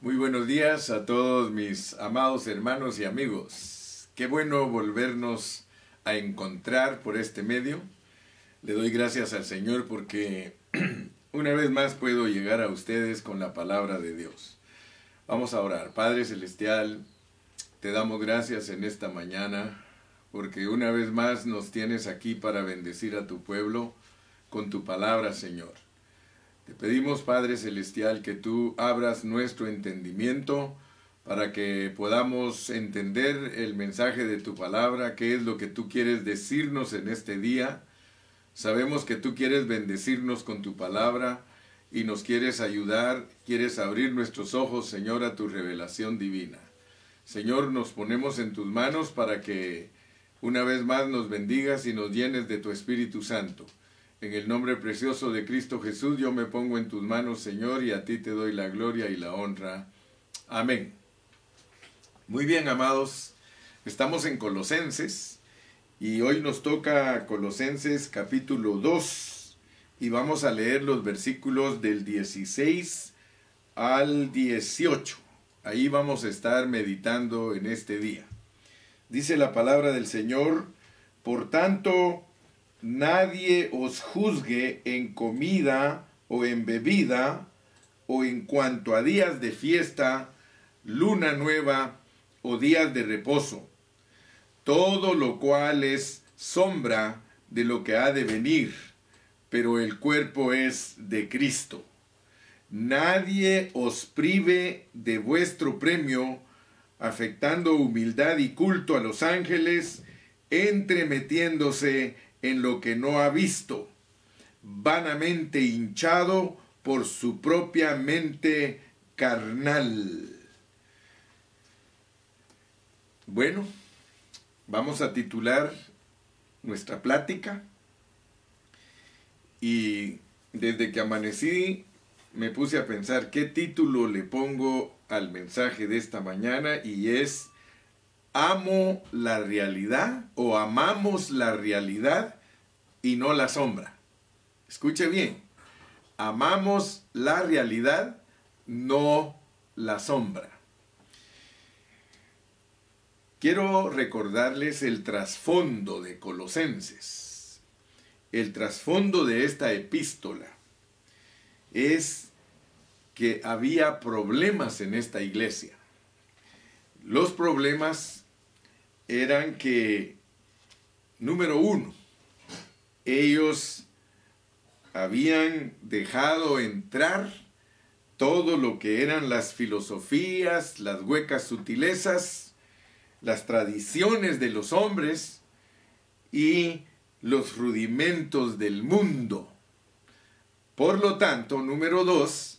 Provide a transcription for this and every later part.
Muy buenos días a todos mis amados hermanos y amigos. Qué bueno volvernos a encontrar por este medio. Le doy gracias al Señor porque una vez más puedo llegar a ustedes con la palabra de Dios. Vamos a orar. Padre Celestial, te damos gracias en esta mañana porque una vez más nos tienes aquí para bendecir a tu pueblo con tu palabra, Señor. Te pedimos, Padre Celestial, que tú abras nuestro entendimiento para que podamos entender el mensaje de tu palabra, qué es lo que tú quieres decirnos en este día. Sabemos que tú quieres bendecirnos con tu palabra y nos quieres ayudar, quieres abrir nuestros ojos, Señor, a tu revelación divina. Señor, nos ponemos en tus manos para que una vez más nos bendigas y nos llenes de tu Espíritu Santo. En el nombre precioso de Cristo Jesús, yo me pongo en tus manos, Señor, y a ti te doy la gloria y la honra. Amén. Muy bien, amados, estamos en Colosenses y hoy nos toca Colosenses capítulo 2 y vamos a leer los versículos del 16 al 18. Ahí vamos a estar meditando en este día. Dice la palabra del Señor, por tanto, nadie os juzgue en comida o en bebida o en cuanto a días de fiesta, luna nueva o días de reposo, todo lo cual es sombra de lo que ha de venir, pero el cuerpo es de Cristo. Nadie os prive de vuestro premio, afectando humildad y culto a los ángeles, entremetiéndose en lo que no ha visto, vanamente hinchado por su propia mente carnal. Bueno, vamos a titular nuestra plática y desde que amanecí me puse a pensar qué título le pongo al mensaje de esta mañana y es amo la realidad o amamos la realidad y no la sombra. Escuche bien, amamos la realidad, no la sombra. Quiero recordarles el trasfondo de Colosenses. El trasfondo de esta epístola es que había problemas en esta iglesia. Los problemas eran que, número uno, ellos habían dejado entrar todo lo que eran las filosofías, las huecas sutilezas, las tradiciones de los hombres y los rudimentos del mundo. Por lo tanto, número dos,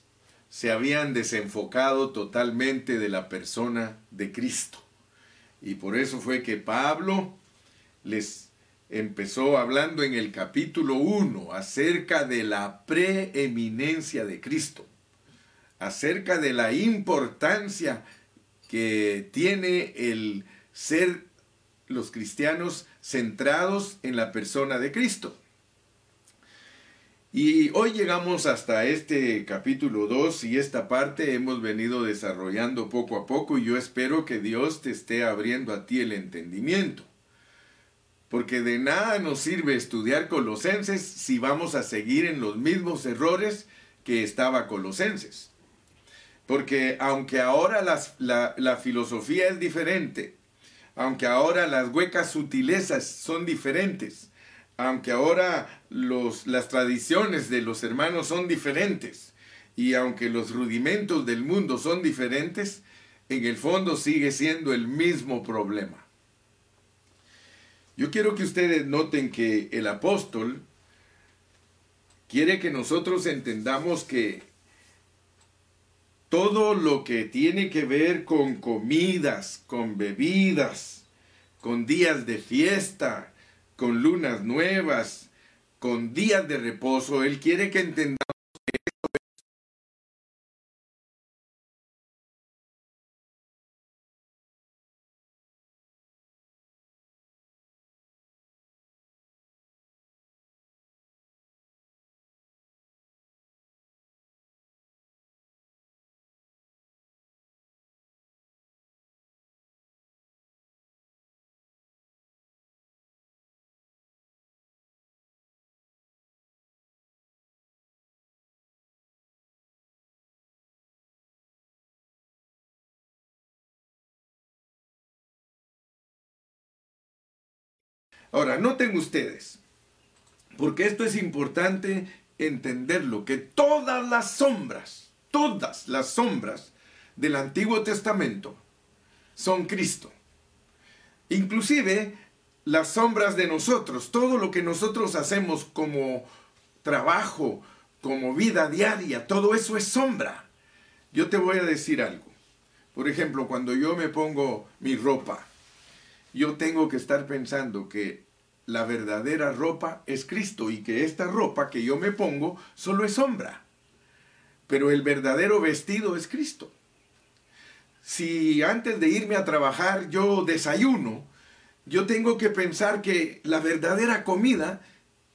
se habían desenfocado totalmente de la persona de Cristo. Y por eso fue que Pablo les empezó hablando en el capítulo 1 acerca de la preeminencia de Cristo, acerca de la importancia que tiene el ser los cristianos centrados en la persona de Cristo. Y hoy llegamos hasta este capítulo 2 y esta parte hemos venido desarrollando poco a poco y yo espero que Dios te esté abriendo a ti el entendimiento. Porque de nada nos sirve estudiar Colosenses si vamos a seguir en los mismos errores que estaba Colosenses. Porque aunque ahora la, la filosofía es diferente, aunque ahora las huecas sutilezas son diferentes, aunque ahora los, las tradiciones de los hermanos son diferentes y aunque los rudimentos del mundo son diferentes, en el fondo sigue siendo el mismo problema. Yo quiero que ustedes noten que el apóstol quiere que nosotros entendamos que todo lo que tiene que ver con comidas, con bebidas, con días de fiesta, con lunas nuevas, con días de reposo. Él quiere que entendamos Ahora, noten ustedes, porque esto es importante entenderlo, que todas las sombras, todas las sombras del Antiguo Testamento son Cristo. Inclusive las sombras de nosotros, todo lo que nosotros hacemos como trabajo, como vida diaria, todo eso es sombra. Yo te voy a decir algo. Por ejemplo, cuando yo me pongo mi ropa, yo tengo que estar pensando que la verdadera ropa es Cristo y que esta ropa que yo me pongo solo es sombra. Pero el verdadero vestido es Cristo. Si antes de irme a trabajar yo desayuno, yo tengo que pensar que la verdadera comida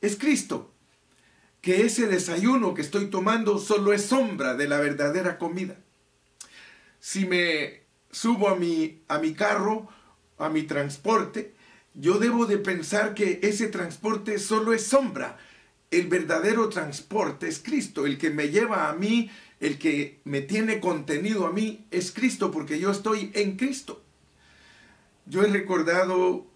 es Cristo. Que ese desayuno que estoy tomando solo es sombra de la verdadera comida. Si me subo a mi, a mi carro, a mi transporte, yo debo de pensar que ese transporte solo es sombra. El verdadero transporte es Cristo, el que me lleva a mí, el que me tiene contenido a mí es Cristo, porque yo estoy en Cristo. Yo he recordado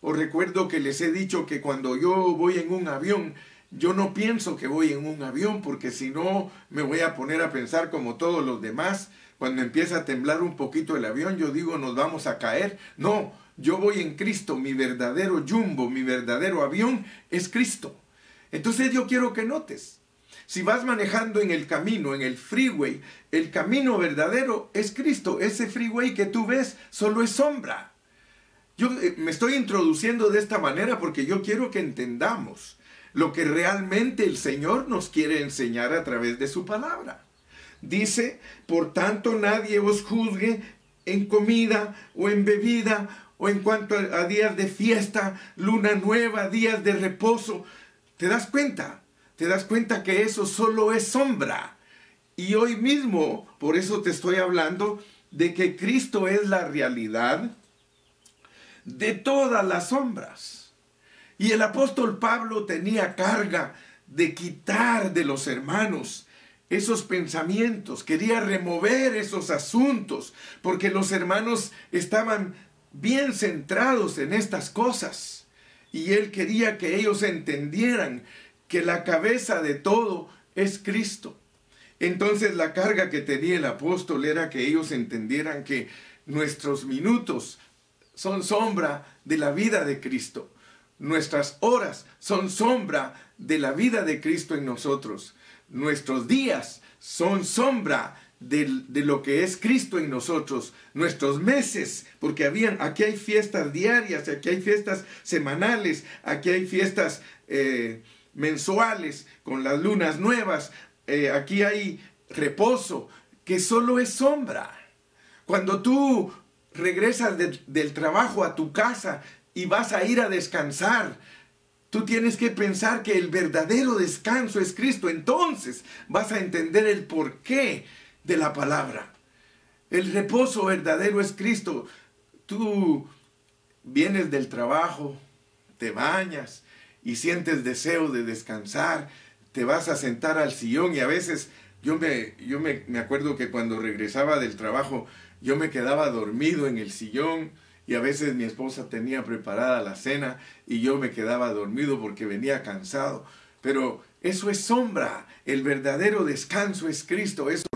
o recuerdo que les he dicho que cuando yo voy en un avión, yo no pienso que voy en un avión, porque si no me voy a poner a pensar como todos los demás. Cuando empieza a temblar un poquito el avión, yo digo, nos vamos a caer. No, yo voy en Cristo, mi verdadero jumbo, mi verdadero avión es Cristo. Entonces yo quiero que notes, si vas manejando en el camino, en el freeway, el camino verdadero es Cristo. Ese freeway que tú ves solo es sombra. Yo eh, me estoy introduciendo de esta manera porque yo quiero que entendamos lo que realmente el Señor nos quiere enseñar a través de su palabra. Dice, por tanto nadie os juzgue en comida o en bebida o en cuanto a días de fiesta, luna nueva, días de reposo. ¿Te das cuenta? Te das cuenta que eso solo es sombra. Y hoy mismo, por eso te estoy hablando de que Cristo es la realidad de todas las sombras. Y el apóstol Pablo tenía carga de quitar de los hermanos esos pensamientos, quería remover esos asuntos, porque los hermanos estaban bien centrados en estas cosas. Y él quería que ellos entendieran que la cabeza de todo es Cristo. Entonces la carga que tenía el apóstol era que ellos entendieran que nuestros minutos son sombra de la vida de Cristo. Nuestras horas son sombra de la vida de Cristo en nosotros. Nuestros días son sombra de, lo que es Cristo en nosotros, nuestros meses, porque aquí hay fiestas diarias, aquí hay fiestas semanales, aquí hay fiestas eh, mensuales con las lunas nuevas, eh, aquí hay reposo, que solo es sombra. Cuando tú regresas del trabajo a tu casa y vas a ir a descansar, Tú tienes que pensar que el verdadero descanso es Cristo. Entonces vas a entender el porqué de la palabra. El reposo verdadero es Cristo. Tú vienes del trabajo, te bañas y sientes deseo de descansar, te vas a sentar al sillón y a veces yo me, yo me, me acuerdo que cuando regresaba del trabajo yo me quedaba dormido en el sillón y a veces mi esposa tenía preparada la cena y yo me quedaba dormido porque venía cansado. Pero eso es sombra. El verdadero descanso es Cristo. Eso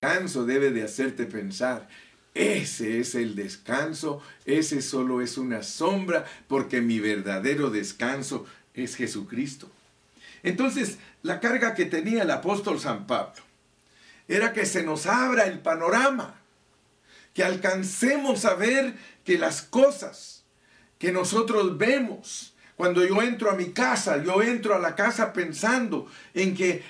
descanso debe de hacerte pensar. Ese es el descanso, ese solo es una sombra, porque mi verdadero descanso es Jesucristo. Entonces, la carga que tenía el apóstol San Pablo era que se nos abra el panorama, que alcancemos a ver que las cosas que nosotros vemos, cuando yo entro a mi casa, yo entro a la casa pensando en que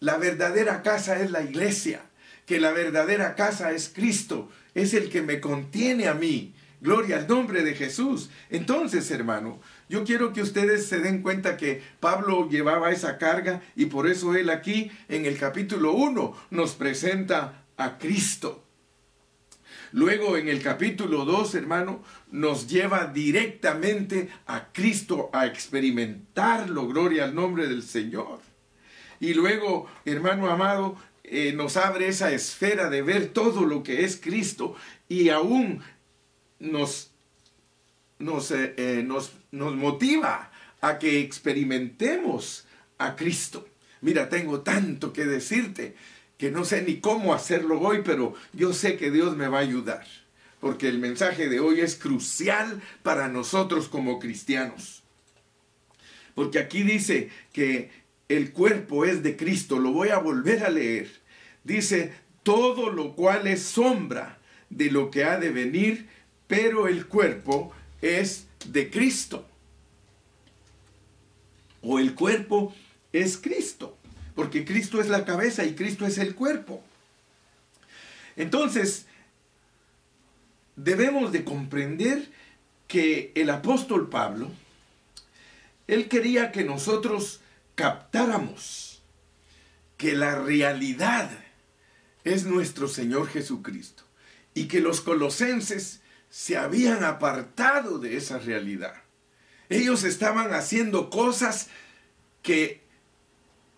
la verdadera casa es la iglesia, que la verdadera casa es Cristo, es el que me contiene a mí. Gloria al nombre de Jesús. Entonces, hermano, yo quiero que ustedes se den cuenta que Pablo llevaba esa carga y por eso él aquí en el capítulo 1 nos presenta a Cristo. Luego en el capítulo 2, hermano, nos lleva directamente a Cristo a experimentarlo. Gloria al nombre del Señor. Y luego, hermano amado, eh, nos abre esa esfera de ver todo lo que es Cristo y aún nos, nos, eh, eh, nos, nos motiva a que experimentemos a Cristo. Mira, tengo tanto que decirte que no sé ni cómo hacerlo hoy, pero yo sé que Dios me va a ayudar, porque el mensaje de hoy es crucial para nosotros como cristianos. Porque aquí dice que el cuerpo es de Cristo, lo voy a volver a leer. Dice, todo lo cual es sombra de lo que ha de venir, pero el cuerpo es de Cristo. O el cuerpo es Cristo, porque Cristo es la cabeza y Cristo es el cuerpo. Entonces, debemos de comprender que el apóstol Pablo, él quería que nosotros captáramos que la realidad es nuestro Señor Jesucristo y que los colosenses se habían apartado de esa realidad. Ellos estaban haciendo cosas que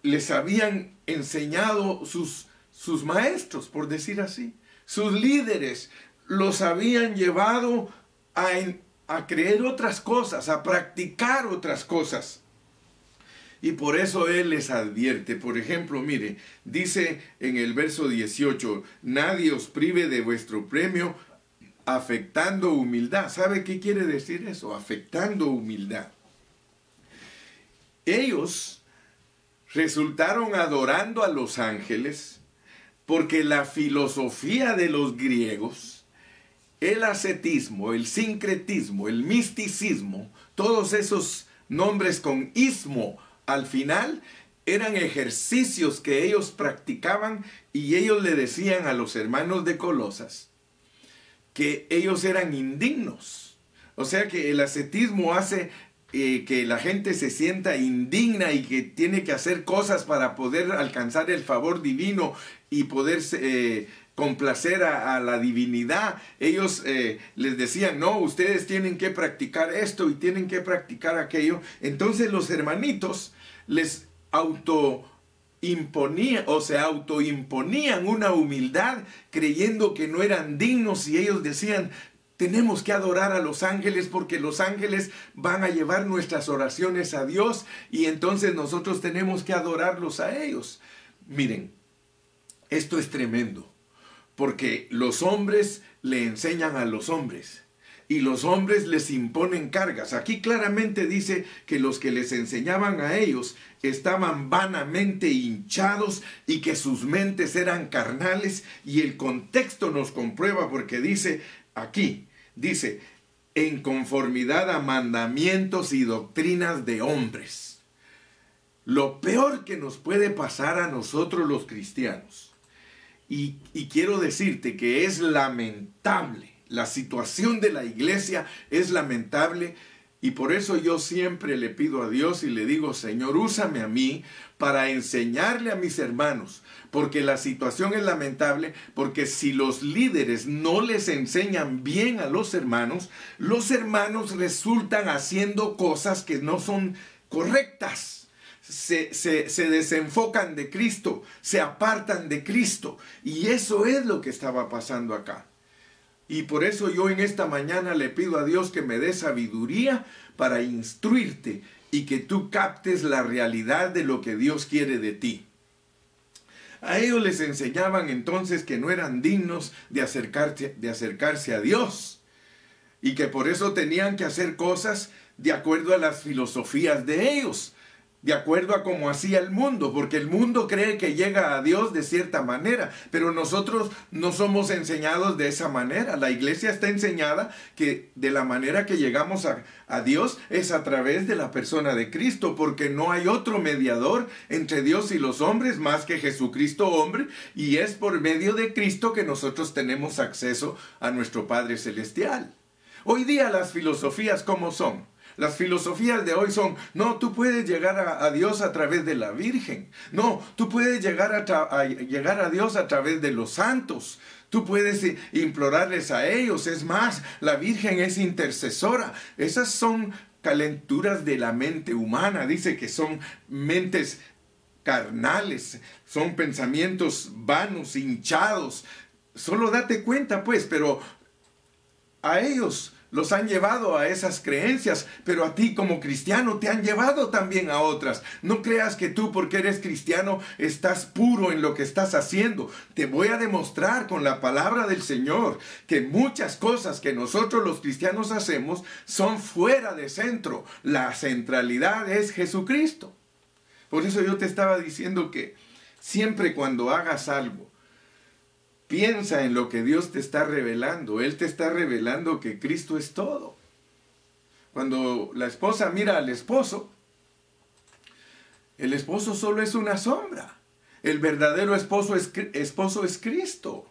les habían enseñado sus, sus maestros, por decir así. Sus líderes los habían llevado a, a creer otras cosas, a practicar otras cosas. Y por eso Él les advierte. Por ejemplo, mire, dice en el verso 18, nadie os prive de vuestro premio afectando humildad. ¿Sabe qué quiere decir eso? Afectando humildad. Ellos resultaron adorando a los ángeles porque la filosofía de los griegos, el ascetismo, el sincretismo, el misticismo, todos esos nombres con ismo al final eran ejercicios que ellos practicaban y ellos le decían a los hermanos de Colosas que ellos eran indignos. O sea que el ascetismo hace eh, que la gente se sienta indigna y que tiene que hacer cosas para poder alcanzar el favor divino y poder eh, complacer a, la divinidad. Ellos eh, les decían, no, ustedes tienen que practicar esto y tienen que practicar aquello. Entonces los hermanitos les auto imponían o se autoimponían una humildad creyendo que no eran dignos y ellos decían, tenemos que adorar a los ángeles porque los ángeles van a llevar nuestras oraciones a Dios y entonces nosotros tenemos que adorarlos a ellos. Miren, esto es tremendo porque los hombres le enseñan a los hombres y los hombres les imponen cargas. Aquí claramente dice que los que les enseñaban a ellos estaban vanamente hinchados y que sus mentes eran carnales y el contexto nos comprueba porque dice aquí, dice, en conformidad a mandamientos y doctrinas de hombres. Lo peor que nos puede pasar a nosotros los cristianos, y, y quiero decirte que es lamentable, la situación de la iglesia es lamentable y por eso yo siempre le pido a Dios y le digo, Señor, úsame a mí para enseñarle a mis hermanos, porque la situación es lamentable, porque si los líderes no les enseñan bien a los hermanos, los hermanos resultan haciendo cosas que no son correctas. Se, se, se, desenfocan de Cristo, se apartan de Cristo. Y eso es lo que estaba pasando acá. Y por eso yo en esta mañana le pido a Dios que me dé sabiduría para instruirte y que tú captes la realidad de lo que Dios quiere de ti. A ellos les enseñaban entonces que no eran dignos de acercarse, de acercarse a Dios y que por eso tenían que hacer cosas de acuerdo a las filosofías de ellos de acuerdo a cómo hacía el mundo, porque el mundo cree que llega a Dios de cierta manera, pero nosotros no somos enseñados de esa manera. La iglesia está enseñada que de la manera que llegamos a, a Dios es a través de la persona de Cristo, porque no hay otro mediador entre Dios y los hombres más que Jesucristo hombre, y es por medio de Cristo que nosotros tenemos acceso a nuestro Padre Celestial. Hoy día las filosofías, ¿cómo son? Las filosofías de hoy son, no, tú puedes llegar a, Dios a través de la Virgen. No, tú puedes llegar a, llegar a Dios a través de los santos. Tú puedes implorarles a ellos. Es más, la Virgen es intercesora. Esas son calenturas de la mente humana. Dice que son mentes carnales, son pensamientos vanos, hinchados. Solo date cuenta, pues, pero a ellos los han llevado a esas creencias, pero a ti como cristiano te han llevado también a otras. No creas que tú porque eres cristiano estás puro en lo que estás haciendo. Te voy a demostrar con la palabra del Señor que muchas cosas que nosotros los cristianos hacemos son fuera de centro. La centralidad es Jesucristo. Por eso yo te estaba diciendo que siempre cuando hagas algo, Piensa en lo que Dios te está revelando. Él te está revelando que Cristo es todo. Cuando la esposa mira al esposo, el esposo solo es una sombra. El verdadero esposo es, esposo es Cristo.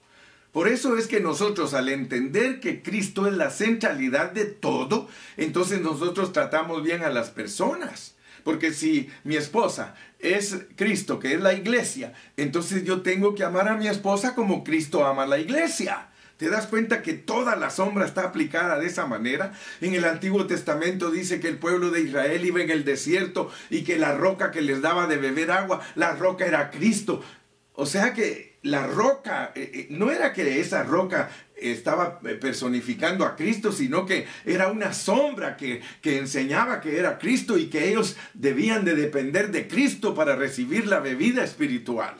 Por eso es que nosotros al entender que Cristo es la centralidad de todo, entonces nosotros tratamos bien a las personas. Porque si mi esposa es Cristo, que es la iglesia, entonces yo tengo que amar a mi esposa como Cristo ama a la iglesia. ¿Te das cuenta que toda la sombra está aplicada de esa manera? En el Antiguo Testamento dice que el pueblo de Israel iba en el desierto y que la roca que les daba de beber agua, la roca era Cristo. O sea que la roca, eh, eh, no era que esa roca estaba personificando a Cristo, sino que era una sombra que, que, enseñaba que era Cristo y que ellos debían de depender de Cristo para recibir la bebida espiritual.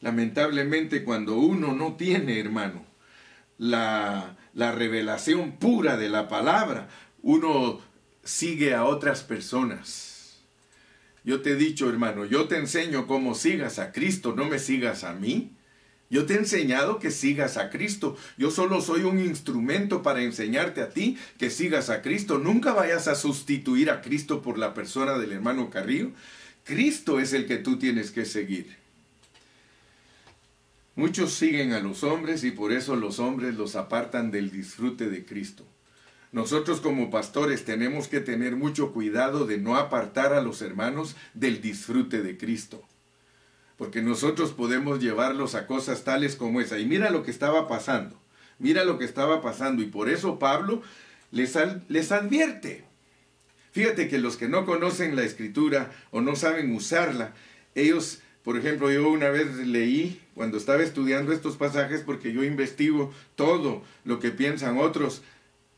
Lamentablemente cuando uno no tiene, hermano, la, la revelación pura de la palabra, uno sigue a otras personas. Yo te he dicho, hermano, yo te enseño cómo sigas a Cristo, no me sigas a mí. Yo te he enseñado que sigas a Cristo. Yo solo soy un instrumento para enseñarte a ti que sigas a Cristo. Nunca vayas a sustituir a Cristo por la persona del hermano Carrillo. Cristo es el que tú tienes que seguir. Muchos siguen a los hombres y por eso los hombres los apartan del disfrute de Cristo. Nosotros como pastores tenemos que tener mucho cuidado de no apartar a los hermanos del disfrute de Cristo porque nosotros podemos llevarlos a cosas tales como esa. Y mira lo que estaba pasando, mira lo que estaba pasando, y por eso Pablo les, les advierte. Fíjate que los que no conocen la escritura o no saben usarla, ellos, por ejemplo, yo una vez leí cuando estaba estudiando estos pasajes, porque yo investigo todo lo que piensan otros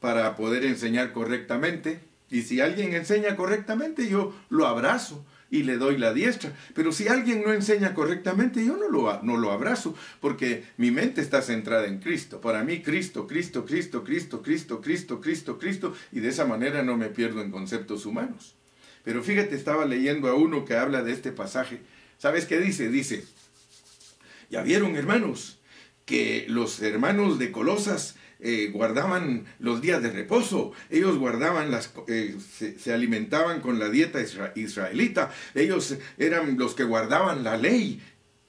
para poder enseñar correctamente, y si alguien enseña correctamente, yo lo abrazo y le doy la diestra. Pero si alguien no enseña correctamente, yo no lo, no lo abrazo, porque mi mente está centrada en Cristo. Para mí, Cristo, Cristo, Cristo, Cristo, Cristo, Cristo, Cristo, Cristo, y de esa manera no me pierdo en conceptos humanos. Pero fíjate, estaba leyendo a uno que habla de este pasaje. ¿Sabes qué dice? Dice, ya vieron hermanos, que los hermanos de Colosas eh, guardaban los días de reposo, ellos guardaban las, eh, se, alimentaban con la dieta israelita, ellos eran los que guardaban la ley.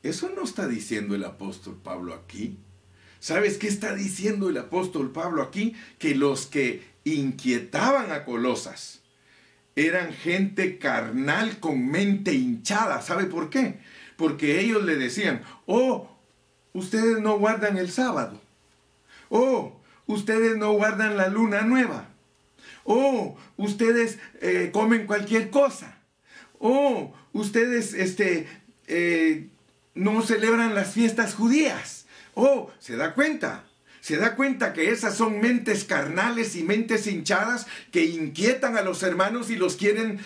Eso no está diciendo el apóstol Pablo aquí. ¿Sabes qué está diciendo el apóstol Pablo aquí? Que los que inquietaban a Colosas eran gente carnal con mente hinchada. ¿Sabe por qué? Porque ellos le decían, oh, ustedes no guardan el sábado. Oh, ustedes no guardan la luna nueva. Oh, ustedes eh, comen cualquier cosa. Oh, ustedes este, eh, no celebran las fiestas judías. Oh, ¿se da cuenta? ¿Se da cuenta que esas son mentes carnales y mentes hinchadas que inquietan a los hermanos y los quieren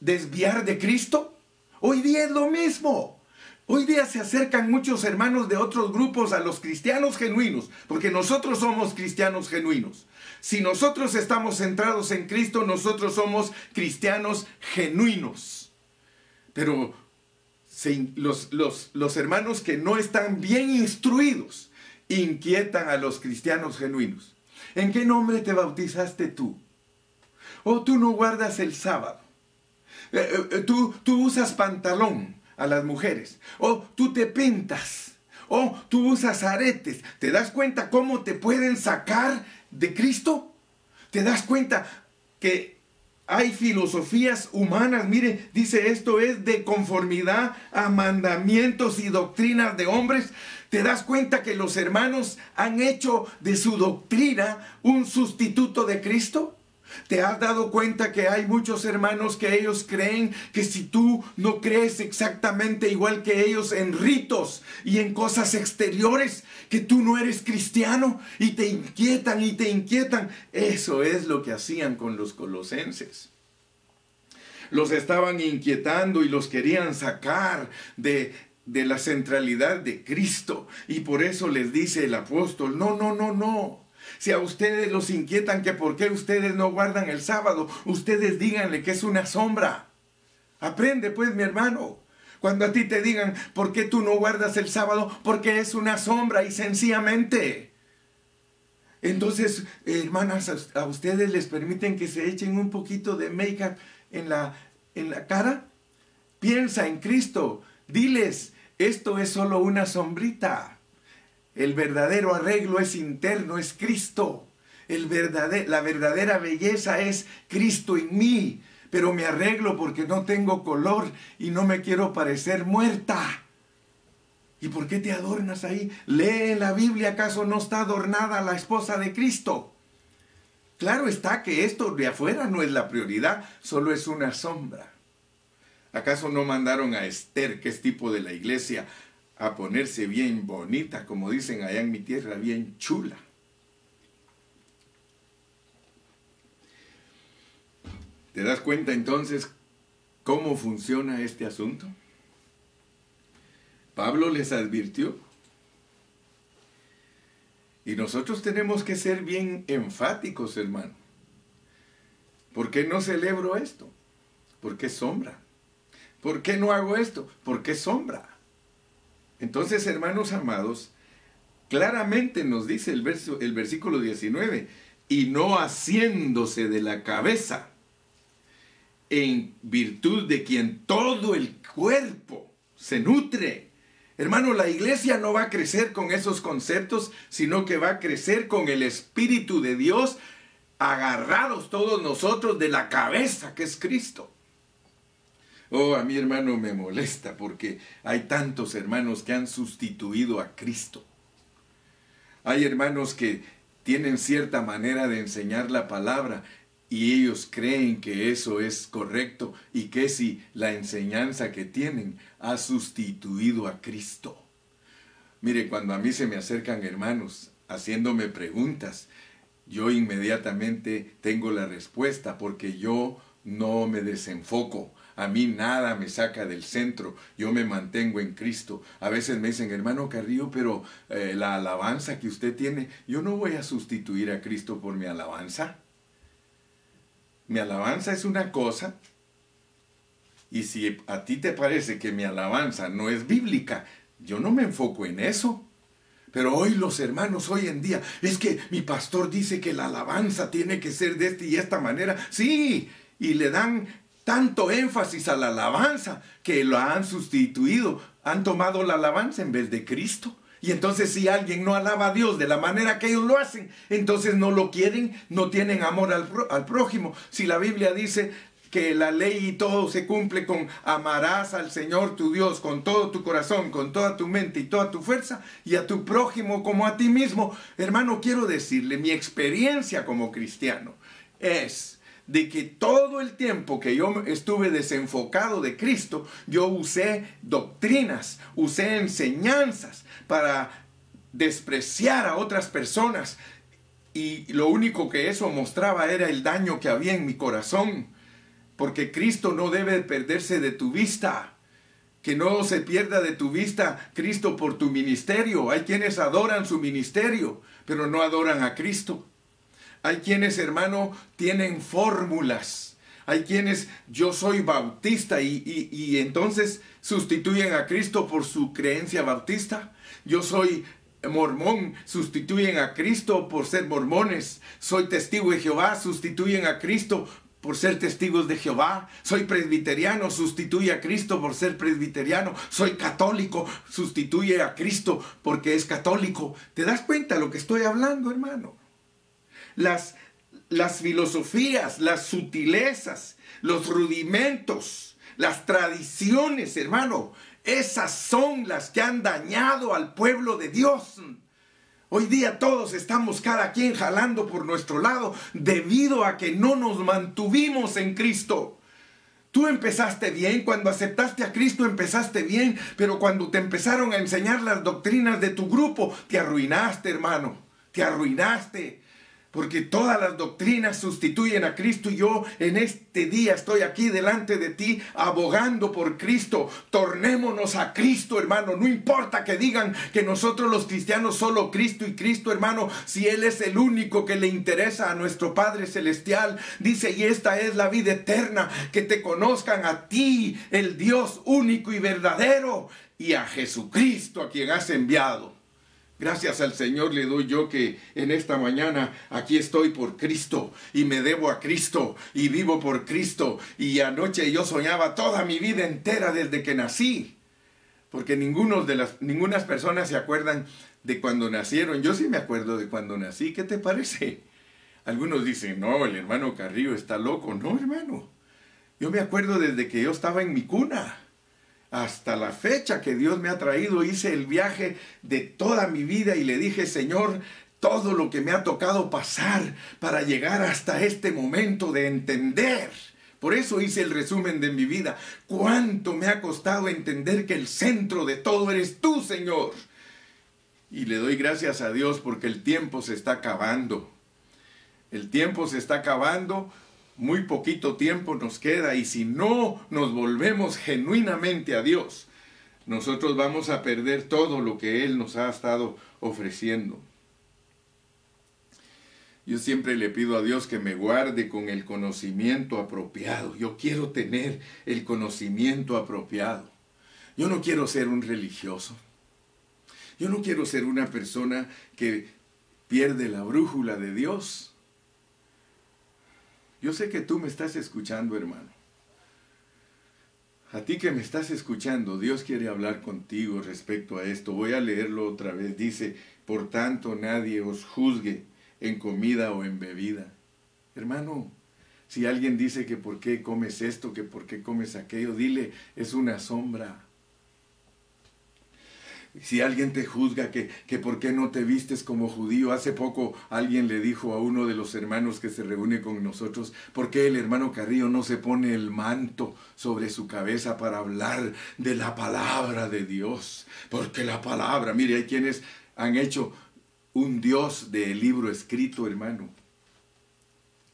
desviar de Cristo? Hoy día es lo mismo. Hoy día se acercan muchos hermanos de otros grupos a los cristianos genuinos, porque nosotros somos cristianos genuinos. Si nosotros estamos centrados en Cristo, nosotros somos cristianos genuinos. Pero los, hermanos que no están bien instruidos inquietan a los cristianos genuinos. ¿En qué nombre te bautizaste tú? ¿O tú no guardas el sábado? Eh, eh, ¿Tú, tú usas pantalón? A las mujeres. O tú te pintas. O tú usas aretes. ¿Te das cuenta cómo te pueden sacar de Cristo? ¿Te das cuenta que hay filosofías humanas? Mire, dice esto es de conformidad a mandamientos y doctrinas de hombres. ¿Te das cuenta que los hermanos han hecho de su doctrina un sustituto de Cristo? ¿Te has dado cuenta que hay muchos hermanos que ellos creen que si tú no crees exactamente igual que ellos en ritos y en cosas exteriores, que tú no eres cristiano y te inquietan y te inquietan? Eso es lo que hacían con los colosenses. Los estaban inquietando y los querían sacar de, de la centralidad de Cristo. Y por eso les dice el apóstol, no, no, no, no. Si a ustedes los inquietan que por qué ustedes no guardan el sábado, ustedes díganle que es una sombra. Aprende pues mi hermano. Cuando a ti te digan por qué tú no guardas el sábado, porque es una sombra y sencillamente. Entonces, hermanas, a ustedes les permiten que se echen un poquito de make-up en la, en la cara. Piensa en Cristo. Diles, esto es solo una sombrita. El verdadero arreglo es interno, es Cristo. El la verdadera belleza es Cristo en mí. Pero me arreglo porque no tengo color y no me quiero parecer muerta. ¿Y por qué te adornas ahí? Lee la Biblia, ¿acaso no está adornada la esposa de Cristo? Claro está que esto de afuera no es la prioridad, solo es una sombra. ¿Acaso no mandaron a Esther, que es tipo de la iglesia, a ponerse bien bonita, como dicen allá en mi tierra, bien chula. ¿Te das cuenta entonces cómo funciona este asunto? Pablo les advirtió. Y nosotros tenemos que ser bien enfáticos, hermano. ¿Por qué no celebro esto? Porque es sombra. ¿Por qué no hago esto? Porque es sombra. Entonces, hermanos amados, claramente nos dice el, verso, el versículo 19, y no haciéndose de la cabeza, en virtud de quien todo el cuerpo se nutre. Hermano, la iglesia no va a crecer con esos conceptos, sino que va a crecer con el Espíritu de Dios, agarrados todos nosotros de la cabeza que es Cristo. Oh, a mi hermano me molesta porque hay tantos hermanos que han sustituido a Cristo. Hay hermanos que tienen cierta manera de enseñar la palabra y ellos creen que eso es correcto y que si la enseñanza que tienen ha sustituido a Cristo. Mire, cuando a mí se me acercan hermanos haciéndome preguntas, yo inmediatamente tengo la respuesta porque yo no me desenfoco. A mí nada me saca del centro, yo me mantengo en Cristo. A veces me dicen, hermano Carrillo, pero eh, la alabanza que usted tiene, yo no voy a sustituir a Cristo por mi alabanza. Mi alabanza es una cosa, y si a ti te parece que mi alabanza no es bíblica, yo no me enfoco en eso. Pero hoy los hermanos, hoy en día, es que mi pastor dice que la alabanza tiene que ser de esta y esta manera. Sí, y le dan tanto énfasis a la alabanza que lo han sustituido, han tomado la alabanza en vez de Cristo. Y entonces si alguien no alaba a Dios de la manera que ellos lo hacen, entonces no lo quieren, no tienen amor al, al prójimo. Si la Biblia dice que la ley y todo se cumple con amarás al Señor tu Dios con todo tu corazón, con toda tu mente y toda tu fuerza, y a tu prójimo como a ti mismo. Hermano, quiero decirle, mi experiencia como cristiano es de que todo el tiempo que yo estuve desenfocado de Cristo, yo usé doctrinas, usé enseñanzas para despreciar a otras personas. Y lo único que eso mostraba era el daño que había en mi corazón. Porque Cristo no debe perderse de tu vista. Que no se pierda de tu vista Cristo por tu ministerio. Hay quienes adoran su ministerio, pero no adoran a Cristo. Hay quienes, hermano, tienen fórmulas. Hay quienes, yo soy bautista y, entonces sustituyen a Cristo por su creencia bautista. Yo soy mormón, sustituyen a Cristo por ser mormones. Soy testigo de Jehová, sustituyen a Cristo por ser testigos de Jehová. Soy presbiteriano, sustituye a Cristo por ser presbiteriano. Soy católico, sustituye a Cristo porque es católico. ¿Te das cuenta de lo que estoy hablando, hermano? Las, las filosofías, las sutilezas, los rudimentos, las tradiciones, hermano. Esas son las que han dañado al pueblo de Dios. Hoy día todos estamos cada quien jalando por nuestro lado debido a que no nos mantuvimos en Cristo. Tú empezaste bien, cuando aceptaste a Cristo empezaste bien, pero cuando te empezaron a enseñar las doctrinas de tu grupo, te arruinaste, hermano, te arruinaste porque todas las doctrinas sustituyen a Cristo y yo en este día estoy aquí delante de ti abogando por Cristo. Tornémonos a Cristo, hermano. No importa que digan que nosotros los cristianos solo Cristo y Cristo, hermano, si Él es el único que le interesa a nuestro Padre Celestial. Dice, y esta es la vida eterna, que te conozcan a ti, el Dios único y verdadero, y a Jesucristo a quien has enviado. Gracias al Señor le doy yo que en esta mañana aquí estoy por Cristo y me debo a Cristo y vivo por Cristo. Y anoche yo soñaba toda mi vida entera desde que nací. Porque ninguno de las, ningunas personas se acuerdan de cuando nacieron. Yo sí me acuerdo de cuando nací. ¿Qué te parece? Algunos dicen, no, el hermano Carrillo está loco. No, hermano. Yo me acuerdo desde que yo estaba en mi cuna hasta la fecha que Dios me ha traído, hice el viaje de toda mi vida y le dije, Señor, todo lo que me ha tocado pasar para llegar hasta este momento de entender. Por eso hice el resumen de mi vida. Cuánto me ha costado entender que el centro de todo eres tú, Señor. Y le doy gracias a Dios porque el tiempo se está acabando. El tiempo se está acabando muy poquito tiempo nos queda y si no nos volvemos genuinamente a Dios, nosotros vamos a perder todo lo que Él nos ha estado ofreciendo. Yo siempre le pido a Dios que me guarde con el conocimiento apropiado. Yo quiero tener el conocimiento apropiado. Yo no quiero ser un religioso. Yo no quiero ser una persona que pierde la brújula de Dios. Yo sé que tú me estás escuchando, hermano. A ti que me estás escuchando, Dios quiere hablar contigo respecto a esto. Voy a leerlo otra vez. Dice, por tanto nadie os juzgue en comida o en bebida. Hermano, si alguien dice que por qué comes esto, que por qué comes aquello, dile, es una sombra. Si alguien te juzga que, que por qué no te vistes como judío, hace poco alguien le dijo a uno de los hermanos que se reúne con nosotros, ¿por qué el hermano Carrillo no se pone el manto sobre su cabeza para hablar de la palabra de Dios? Porque la palabra, mire, hay quienes han hecho un Dios del libro escrito, hermano.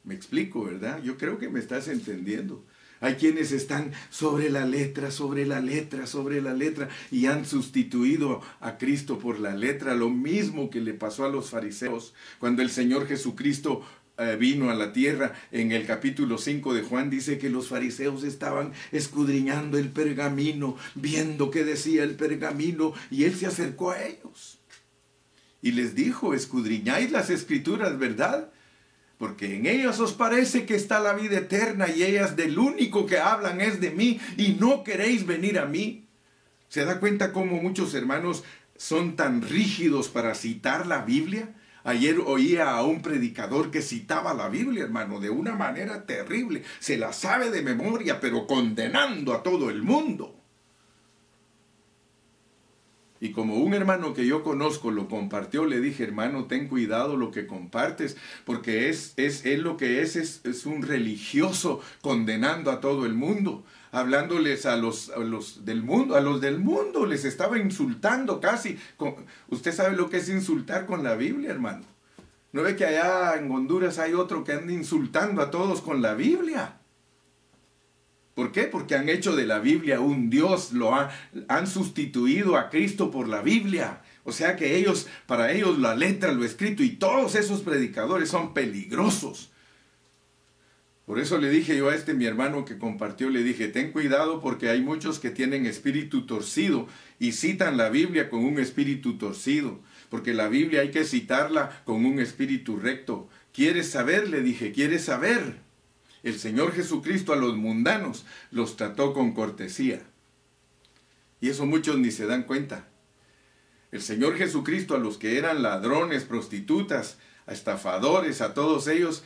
Me explico, ¿verdad? Yo creo que me estás entendiendo. Hay quienes están sobre la letra, sobre la letra, sobre la letra y han sustituido a Cristo por la letra, lo mismo que le pasó a los fariseos cuando el Señor Jesucristo eh, vino a la tierra, en el capítulo 5 de Juan dice que los fariseos estaban escudriñando el pergamino, viendo qué decía el pergamino, y él se acercó a ellos. Y les dijo, escudriñáis las escrituras, ¿verdad? Porque en ellas os parece que está la vida eterna y ellas del único que hablan es de mí y no queréis venir a mí. ¿Se da cuenta cómo muchos hermanos son tan rígidos para citar la Biblia? Ayer oía a un predicador que citaba la Biblia, hermano, de una manera terrible. Se la sabe de memoria, pero condenando a todo el mundo. Y como un hermano que yo conozco lo compartió, le dije, hermano, ten cuidado lo que compartes, porque es, es él lo que es, es, es un religioso condenando a todo el mundo, hablándoles a los, a los del mundo, a los del mundo, les estaba insultando casi. Usted sabe lo que es insultar con la Biblia, hermano. ¿No ve que allá en Honduras hay otro que anda insultando a todos con la Biblia? ¿Por qué? Porque han hecho de la Biblia un Dios, lo han sustituido a Cristo por la Biblia. O sea que ellos, para ellos la letra, lo escrito y todos esos predicadores son peligrosos. Por eso le dije yo a este mi hermano que compartió, le dije, ten cuidado porque hay muchos que tienen espíritu torcido y citan la Biblia con un espíritu torcido, porque la Biblia hay que citarla con un espíritu recto. ¿Quieres saber? Le dije, ¿quieres saber? El Señor Jesucristo a los mundanos los trató con cortesía. Y eso muchos ni se dan cuenta. El Señor Jesucristo a los que eran ladrones, prostitutas, estafadores, a todos ellos,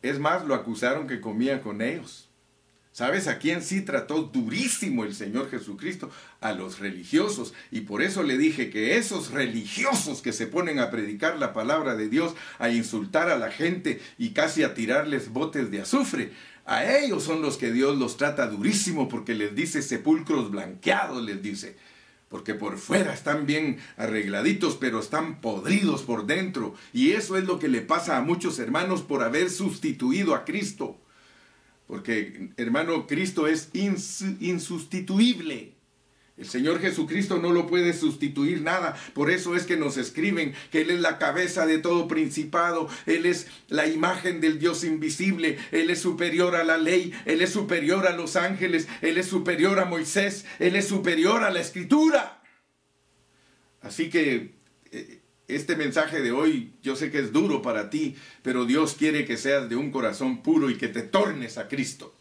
es más, lo acusaron que comía con ellos. ¿Sabes a quién sí trató durísimo el Señor Jesucristo? A los religiosos. Y por eso le dije que esos religiosos que se ponen a predicar la palabra de Dios, a insultar a la gente y casi a tirarles botes de azufre, a ellos son los que Dios los trata durísimo porque les dice sepulcros blanqueados, les dice. Porque por fuera están bien arregladitos, pero están podridos por dentro. Y eso es lo que le pasa a muchos hermanos por haber sustituido a Cristo. Porque, hermano, Cristo es insustituible. El Señor Jesucristo no lo puede sustituir nada. Por eso es que nos escriben que Él es la cabeza de todo principado. Él es la imagen del Dios invisible. Él es superior a la ley. Él es superior a los ángeles. Él es superior a Moisés. Él es superior a la escritura. Así que eh, este mensaje de hoy yo sé que es duro para ti, pero Dios quiere que seas de un corazón puro y que te tornes a Cristo.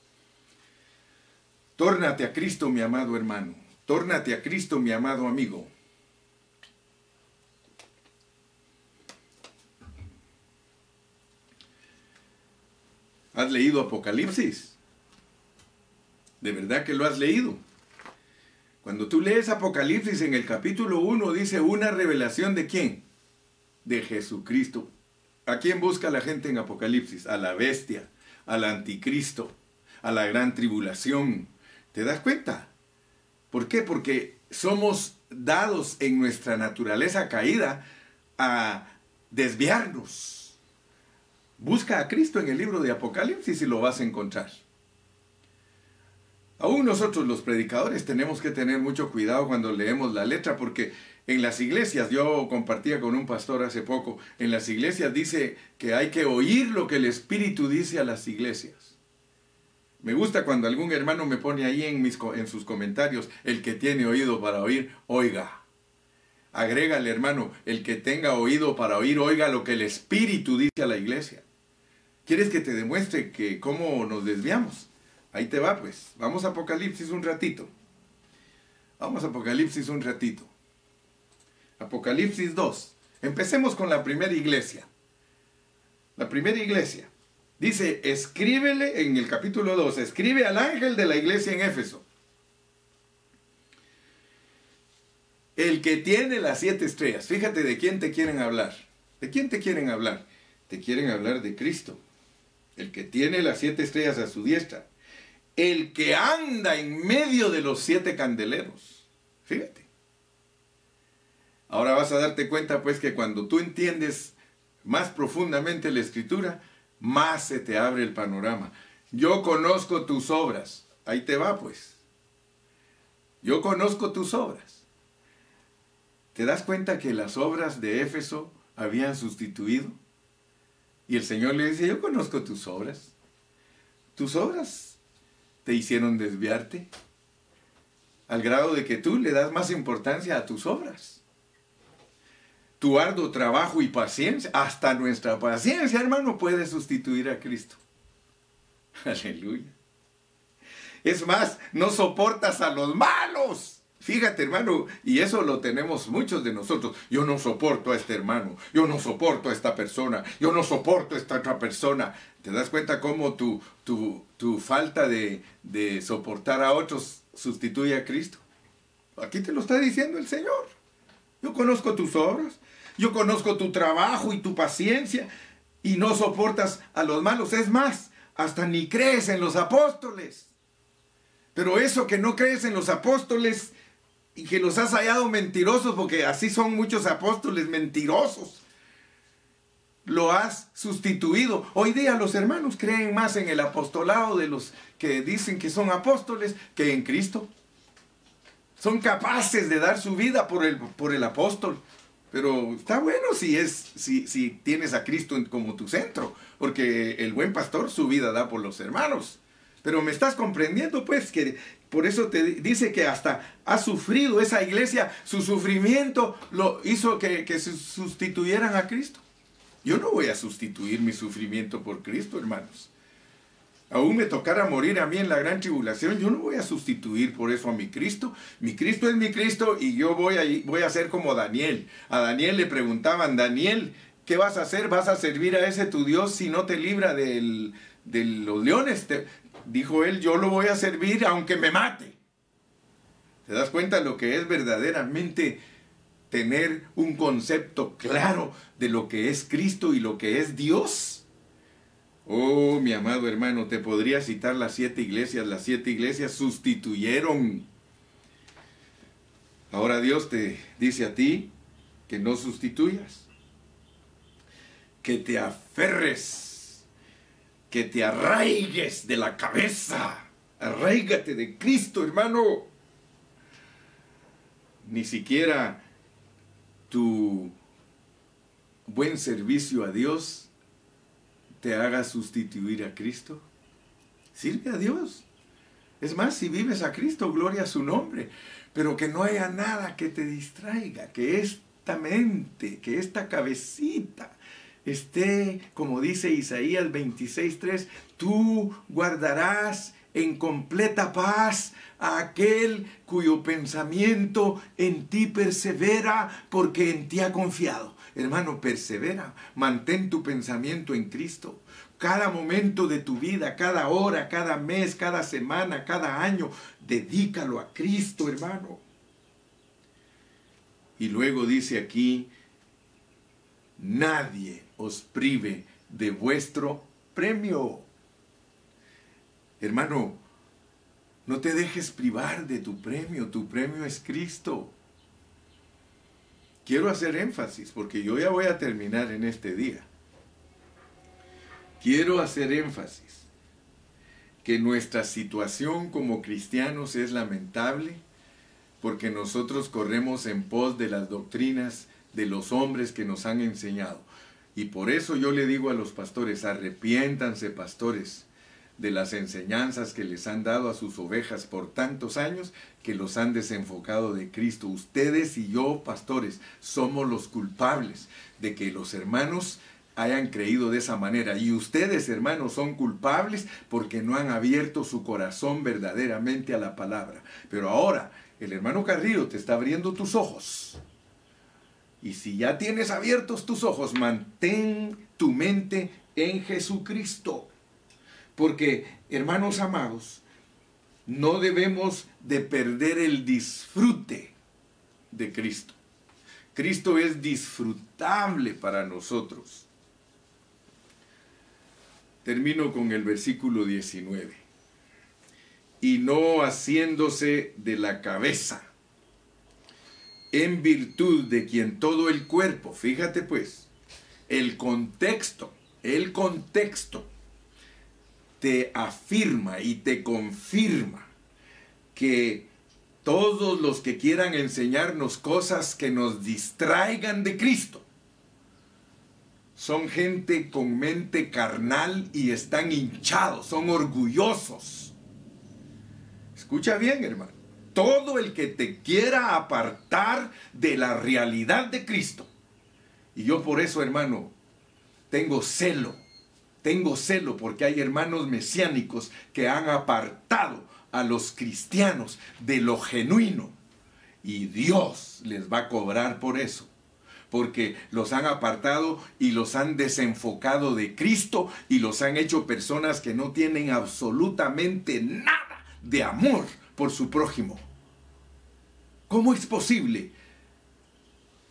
Tórnate a Cristo, mi amado hermano. Tórnate a Cristo, mi amado amigo. ¿Has leído Apocalipsis? ¿De verdad que lo has leído? Cuando tú lees Apocalipsis en el capítulo 1 dice una revelación de quién? De Jesucristo. ¿A quién busca la gente en Apocalipsis? A la bestia, al anticristo, a la gran tribulación. ¿Te das cuenta? ¿Por qué? Porque somos dados en nuestra naturaleza caída a desviarnos. Busca a Cristo en el libro de Apocalipsis y lo vas a encontrar. Aún nosotros los predicadores tenemos que tener mucho cuidado cuando leemos la letra porque en las iglesias, yo compartía con un pastor hace poco, en las iglesias dice que hay que oír lo que el Espíritu dice a las iglesias. Me gusta cuando algún hermano me pone ahí en, sus comentarios, el que tiene oído para oír, oiga. Agrégale, hermano, el que tenga oído para oír, oiga lo que el Espíritu dice a la iglesia. ¿Quieres que te demuestre que cómo nos desviamos? Ahí te va, pues. Vamos a Apocalipsis un ratito. Vamos a Apocalipsis un ratito. Apocalipsis 2. Empecemos con la primera iglesia. La primera iglesia. Dice, escríbele en el capítulo 2, escribe al ángel de la iglesia en Éfeso. El que tiene las siete estrellas. Fíjate de quién te quieren hablar. ¿De quién te quieren hablar? Te quieren hablar de Cristo. El que tiene las siete estrellas a su diestra. El que anda en medio de los siete candeleros. Fíjate. Ahora vas a darte cuenta pues que cuando tú entiendes más profundamente la escritura, más se te abre el panorama. Yo conozco tus obras. Ahí te va pues. Yo conozco tus obras. ¿Te das cuenta que las obras de Éfeso habían sustituido? Y el Señor le dice, yo conozco tus obras. Tus obras te hicieron desviarte al grado de que tú le das más importancia a tus obras tu arduo trabajo y paciencia, hasta nuestra paciencia, hermano, puede sustituir a Cristo. Aleluya. Es más, no soportas a los malos. Fíjate, hermano, y eso lo tenemos muchos de nosotros. Yo no soporto a este hermano, yo no soporto a esta persona, yo no soporto a esta otra persona. ¿Te das cuenta cómo tu, tu, tu falta de, de soportar a otros sustituye a Cristo? Aquí te lo está diciendo el Señor. Yo conozco tus obras, yo conozco tu trabajo y tu paciencia y no soportas a los malos. Es más, hasta ni crees en los apóstoles. Pero eso que no crees en los apóstoles y que los has hallado mentirosos, porque así son muchos apóstoles mentirosos, lo has sustituido. Hoy día los hermanos creen más en el apostolado de los que dicen que son apóstoles que en Cristo. Son capaces de dar su vida por el, por el apóstol. Pero está bueno si, es, si, si tienes a Cristo como tu centro, porque el buen pastor su vida da por los hermanos. Pero me estás comprendiendo pues que por eso te dice que hasta ha sufrido esa iglesia, su sufrimiento lo hizo que, que sustituyeran a Cristo. Yo no voy a sustituir mi sufrimiento por Cristo, hermanos aún me tocara morir a mí en la gran tribulación, yo no voy a sustituir por eso a mi Cristo. Mi Cristo es mi Cristo y yo voy a, voy a ser como Daniel. A Daniel le preguntaban, Daniel, ¿qué vas a hacer? ¿Vas a servir a ese tu Dios si no te libra de los leones? dijo él, yo lo voy a servir aunque me mate. ¿Te das cuenta lo que es verdaderamente tener un concepto claro de lo que es Cristo y lo que es Dios? Oh, mi amado hermano, te podría citar las siete iglesias. Las siete iglesias sustituyeron. Ahora Dios te dice a ti que no sustituyas, que te aferres, que te arraigues de la cabeza. Arraígate de Cristo, hermano. Ni siquiera tu buen servicio a Dios te haga sustituir a Cristo. Sirve a Dios. Es más, si vives a Cristo, gloria a su nombre. Pero que no haya nada que te distraiga, que esta mente, que esta cabecita esté, como dice Isaías 26.3, tú guardarás en completa paz a aquel cuyo pensamiento en ti persevera porque en ti ha confiado. Hermano, persevera, mantén tu pensamiento en Cristo. Cada momento de tu vida, cada hora, cada mes, cada semana, cada año, dedícalo a Cristo, hermano. Y luego dice aquí, nadie os prive de vuestro premio. Hermano, no te dejes privar de tu premio, tu premio es Cristo quiero hacer énfasis, porque yo ya voy a terminar en este día. Quiero hacer énfasis que nuestra situación como cristianos es lamentable porque nosotros corremos en pos de las doctrinas de los hombres que nos han enseñado. Y por eso yo le digo a los pastores, arrepiéntanse pastores, de las enseñanzas que les han dado a sus ovejas por tantos años que los han desenfocado de Cristo. Ustedes y yo, pastores, somos los culpables de que los hermanos hayan creído de esa manera. Y ustedes, hermanos, son culpables porque no han abierto su corazón verdaderamente a la palabra. Pero ahora, el hermano Carrillo te está abriendo tus ojos. Y si ya tienes abiertos tus ojos, mantén tu mente en Jesucristo. Porque, hermanos amados, no debemos de perder el disfrute de Cristo. Cristo es disfrutable para nosotros. Termino con el versículo 19. Y no haciéndose de la cabeza, en virtud de quien todo el cuerpo, fíjate pues, el contexto, el contexto te afirma y te confirma que todos los que quieran enseñarnos cosas que nos distraigan de Cristo son gente con mente carnal y están hinchados, son orgullosos. Escucha bien, hermano. Todo el que te quiera apartar de la realidad de Cristo. Y yo por eso, hermano, tengo celo tengo celo porque hay hermanos mesiánicos que han apartado a los cristianos de lo genuino. Y Dios les va a cobrar por eso. Porque los han apartado y los han desenfocado de Cristo y los han hecho personas que no tienen absolutamente nada de amor por su prójimo. ¿Cómo es posible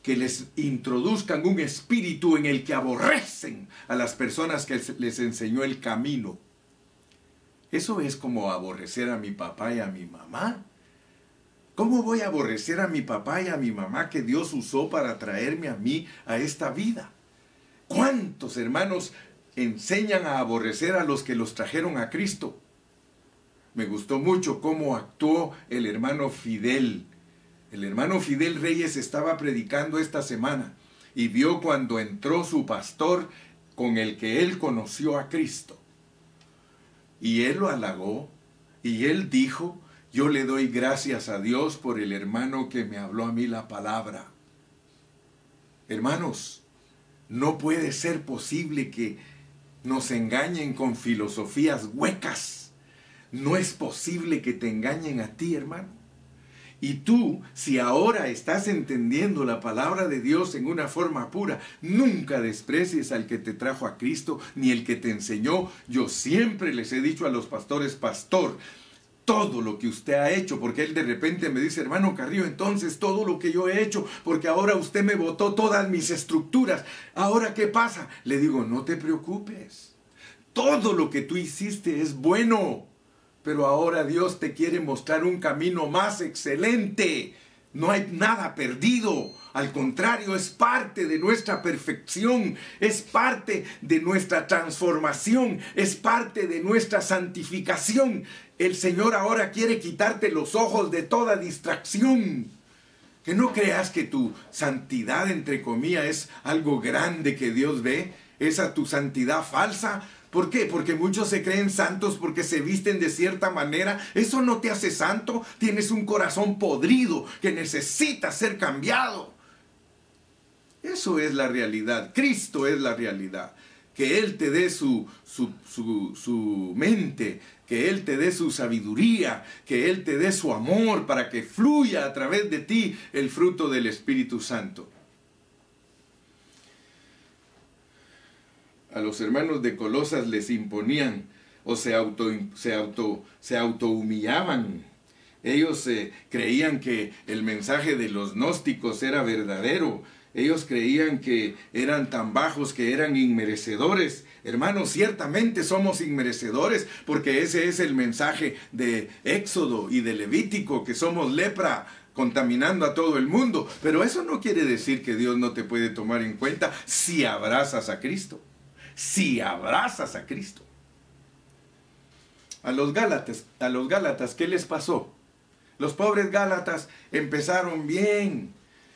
que les introduzcan un espíritu en el que aborrecen a las personas que les enseñó el camino. Eso es como aborrecer a mi papá y a mi mamá. ¿Cómo voy a aborrecer a mi papá y a mi mamá que Dios usó para traerme a mí a esta vida? ¿Cuántos hermanos enseñan a aborrecer a los que los trajeron a Cristo? Me gustó mucho cómo actuó el hermano Fidel el hermano Fidel Reyes estaba predicando esta semana y vio cuando entró su pastor con el que él conoció a Cristo. Y él lo halagó y él dijo, yo le doy gracias a Dios por el hermano que me habló a mí la palabra. Hermanos, no puede ser posible que nos engañen con filosofías huecas. No es posible que te engañen a ti, hermano. Y tú, si ahora estás entendiendo la palabra de Dios en una forma pura, nunca desprecies al que te trajo a Cristo ni el que te enseñó. Yo siempre les he dicho a los pastores, pastor, todo lo que usted ha hecho, porque él de repente me dice, hermano Carrillo, entonces todo lo que yo he hecho, porque ahora usted me botó todas mis estructuras, ahora qué pasa? Le digo, no te preocupes, todo lo que tú hiciste es bueno pero ahora Dios te quiere mostrar un camino más excelente. No hay nada perdido. Al contrario, es parte de nuestra perfección, es parte de nuestra transformación, es parte de nuestra santificación. El Señor ahora quiere quitarte los ojos de toda distracción. Que no creas que tu santidad, entre comillas, es algo grande que Dios ve. Esa tu santidad falsa ¿Por qué? Porque muchos se creen santos porque se visten de cierta manera. Eso no te hace santo. Tienes un corazón podrido que necesita ser cambiado. Eso es la realidad. Cristo es la realidad. Que Él te dé su, su, su, mente, que Él te dé su sabiduría, que Él te dé su amor para que fluya a través de ti el fruto del Espíritu Santo. A los hermanos de Colosas les imponían o se auto, se auto, se auto humillaban. Ellos eh, creían que el mensaje de los gnósticos era verdadero. Ellos creían que eran tan bajos que eran inmerecedores. Hermanos, ciertamente somos inmerecedores porque ese es el mensaje de Éxodo y de Levítico, que somos lepra contaminando a todo el mundo. Pero eso no quiere decir que Dios no te puede tomar en cuenta si abrazas a Cristo si abrazas a Cristo. A los Gálatas, a los Gálatas, ¿qué les pasó? Los pobres Gálatas empezaron bien,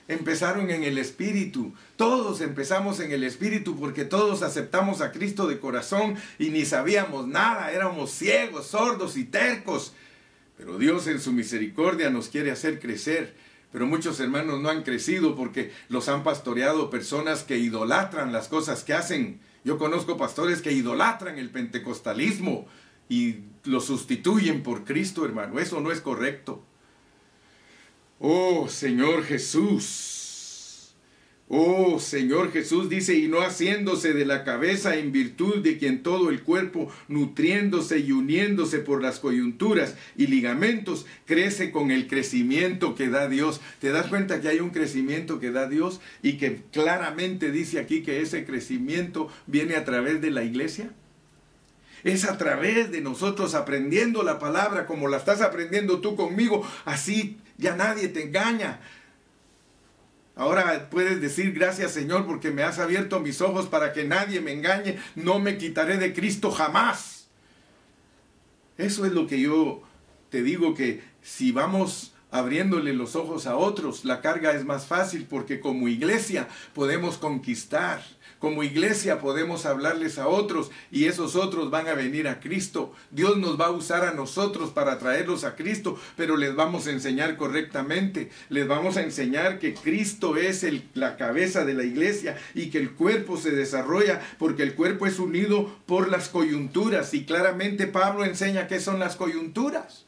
empezaron en el Espíritu. Todos empezamos en el Espíritu porque todos aceptamos a Cristo de corazón y ni sabíamos nada, éramos ciegos, sordos y tercos. Pero Dios en su misericordia nos quiere hacer crecer. Pero muchos hermanos no han crecido porque los han pastoreado personas que idolatran las cosas que hacen yo conozco pastores que idolatran el pentecostalismo y lo sustituyen por Cristo, hermano. Eso no es correcto. Oh Señor Jesús. Oh Señor Jesús dice, y no haciéndose de la cabeza en virtud de quien todo el cuerpo, nutriéndose y uniéndose por las coyunturas y ligamentos, crece con el crecimiento que da Dios. ¿Te das cuenta que hay un crecimiento que da Dios y que claramente dice aquí que ese crecimiento viene a través de la iglesia? Es a través de nosotros aprendiendo la palabra como la estás aprendiendo tú conmigo. Así ya nadie te engaña. Ahora puedes decir gracias Señor porque me has abierto mis ojos para que nadie me engañe. No me quitaré de Cristo jamás. Eso es lo que yo te digo que si vamos abriéndole los ojos a otros, la carga es más fácil porque como iglesia podemos conquistar como iglesia podemos hablarles a otros y esos otros van a venir a Cristo. Dios nos va a usar a nosotros para traerlos a Cristo, pero les vamos a enseñar correctamente. Les vamos a enseñar que Cristo es la cabeza de la iglesia y que el cuerpo se desarrolla porque el cuerpo es unido por las coyunturas y claramente Pablo enseña qué son las coyunturas.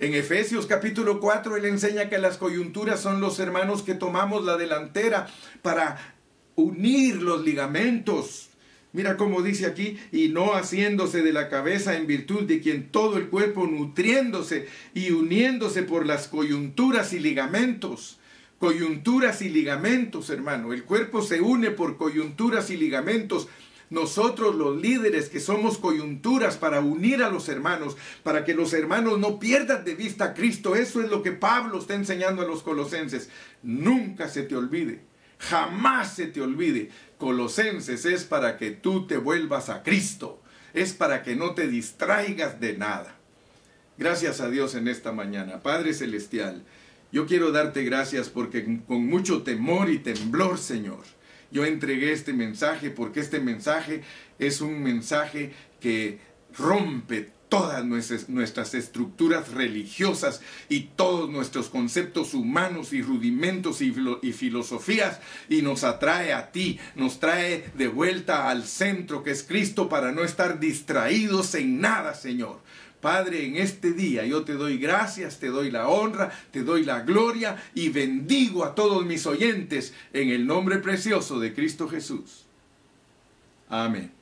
En Efesios capítulo 4 él enseña que las coyunturas son los hermanos que tomamos la delantera para unir los ligamentos. Mira cómo dice aquí, y no haciéndose de la cabeza en virtud de quien todo el cuerpo nutriéndose y uniéndose por las coyunturas y ligamentos. Coyunturas y ligamentos, hermano. El cuerpo se une por coyunturas y ligamentos. Nosotros los líderes que somos coyunturas para unir a los hermanos, para que los hermanos no pierdan de vista a Cristo. Eso es lo que Pablo está enseñando a los colosenses. Nunca se te olvide Jamás se te olvide, Colosenses es para que tú te vuelvas a Cristo, es para que no te distraigas de nada. Gracias a Dios en esta mañana. Padre Celestial, yo quiero darte gracias porque con mucho temor y temblor, Señor, yo entregué este mensaje porque este mensaje es un mensaje que rompe todas nuestras, estructuras religiosas y todos nuestros conceptos humanos y rudimentos y, filosofías y nos atrae a ti, nos trae de vuelta al centro que es Cristo para no estar distraídos en nada, Señor. Padre, en este día yo te doy gracias, te doy la honra, te doy la gloria y bendigo a todos mis oyentes en el nombre precioso de Cristo Jesús. Amén.